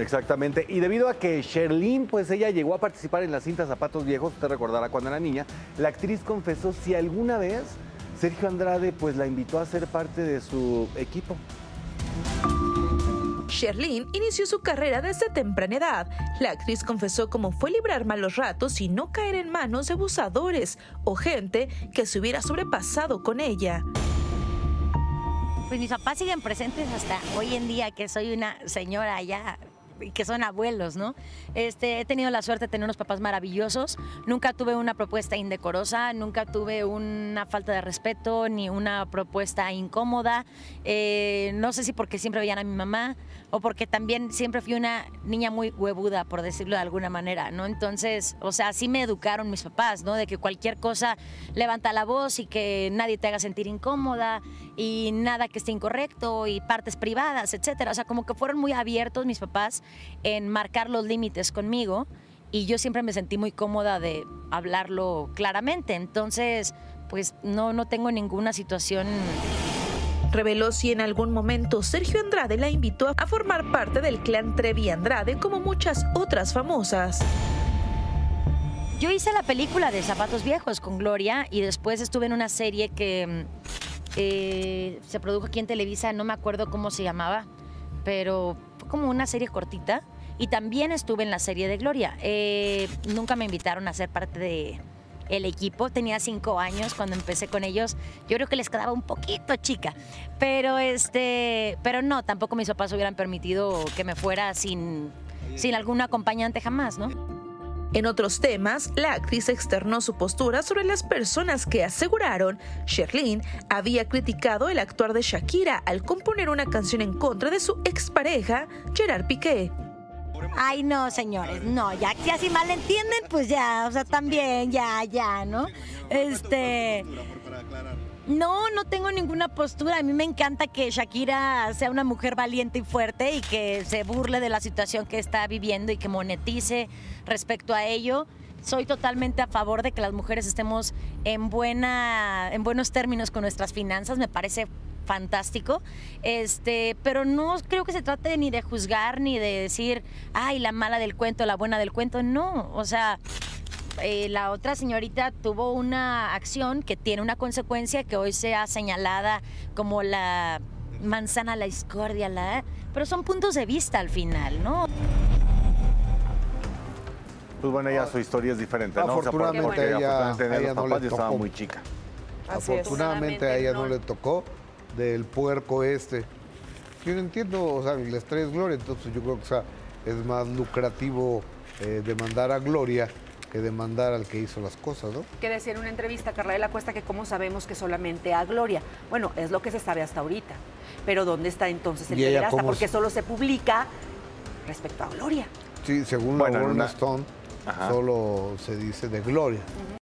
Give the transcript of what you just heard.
Exactamente. Y debido a que Sherlyn, pues ella llegó a participar en la cinta Zapatos Viejos, usted recordará cuando era niña, la actriz confesó si alguna vez Sergio Andrade pues la invitó a ser parte de su equipo. Sherlyn inició su carrera desde temprana edad. La actriz confesó cómo fue librar malos ratos y no caer en manos de abusadores o gente que se hubiera sobrepasado con ella. Pues mis papás siguen presentes hasta hoy en día que soy una señora ya que son abuelos, ¿no? Este, he tenido la suerte de tener unos papás maravillosos. Nunca tuve una propuesta indecorosa, nunca tuve una falta de respeto ni una propuesta incómoda. Eh, no sé si porque siempre veían a mi mamá o porque también siempre fui una niña muy huevuda, por decirlo de alguna manera, ¿no? Entonces, o sea, así me educaron mis papás, ¿no? De que cualquier cosa levanta la voz y que nadie te haga sentir incómoda y nada que esté incorrecto y partes privadas, etcétera. O sea, como que fueron muy abiertos mis papás en marcar los límites conmigo y yo siempre me sentí muy cómoda de hablarlo claramente. Entonces, pues no, no tengo ninguna situación reveló si en algún momento Sergio Andrade la invitó a formar parte del clan Trevi Andrade como muchas otras famosas. Yo hice la película de Zapatos Viejos con Gloria y después estuve en una serie que eh, se produjo aquí en Televisa, no me acuerdo cómo se llamaba, pero fue como una serie cortita. Y también estuve en la serie de Gloria. Eh, nunca me invitaron a ser parte de el equipo. Tenía cinco años cuando empecé con ellos. Yo creo que les quedaba un poquito chica. Pero este, pero no, tampoco mis papás hubieran permitido que me fuera sin, sin algún acompañante jamás, ¿no? En otros temas, la actriz externó su postura sobre las personas que aseguraron Sherlyn había criticado el actuar de Shakira al componer una canción en contra de su expareja, Gerard Piqué. Ay, no, señores, no, ya que así mal entienden, pues ya, o sea, también, ya, ya, ¿no? Este. No, no tengo ninguna postura. A mí me encanta que Shakira sea una mujer valiente y fuerte y que se burle de la situación que está viviendo y que monetice respecto a ello. Soy totalmente a favor de que las mujeres estemos en, buena, en buenos términos con nuestras finanzas. Me parece fantástico, este, pero no creo que se trate ni de juzgar ni de decir, ay, la mala del cuento, la buena del cuento, no, o sea, eh, la otra señorita tuvo una acción que tiene una consecuencia que hoy sea señalada como la manzana la discordia, la, pero son puntos de vista al final, ¿no? Pues bueno, ya su historia es diferente, ¿no? Afortunadamente o sea, porque, ella, afortunadamente ella no papás le yo estaba tocó. muy chica. Afortunadamente a ella no le tocó del puerco este. Yo no entiendo, o sea, les traes Gloria, entonces yo creo que o sea, es más lucrativo eh, demandar a Gloria que demandar al que hizo las cosas, ¿no? que decía en una entrevista Carla de la Cuesta que cómo sabemos que solamente a Gloria. Bueno, es lo que se sabe hasta ahorita. Pero ¿dónde está entonces el ¿Y ella pederasta? Porque se- solo se publica respecto a Gloria. Sí, según Bueno, la Rolling una- Stone, Ajá. solo se dice de Gloria.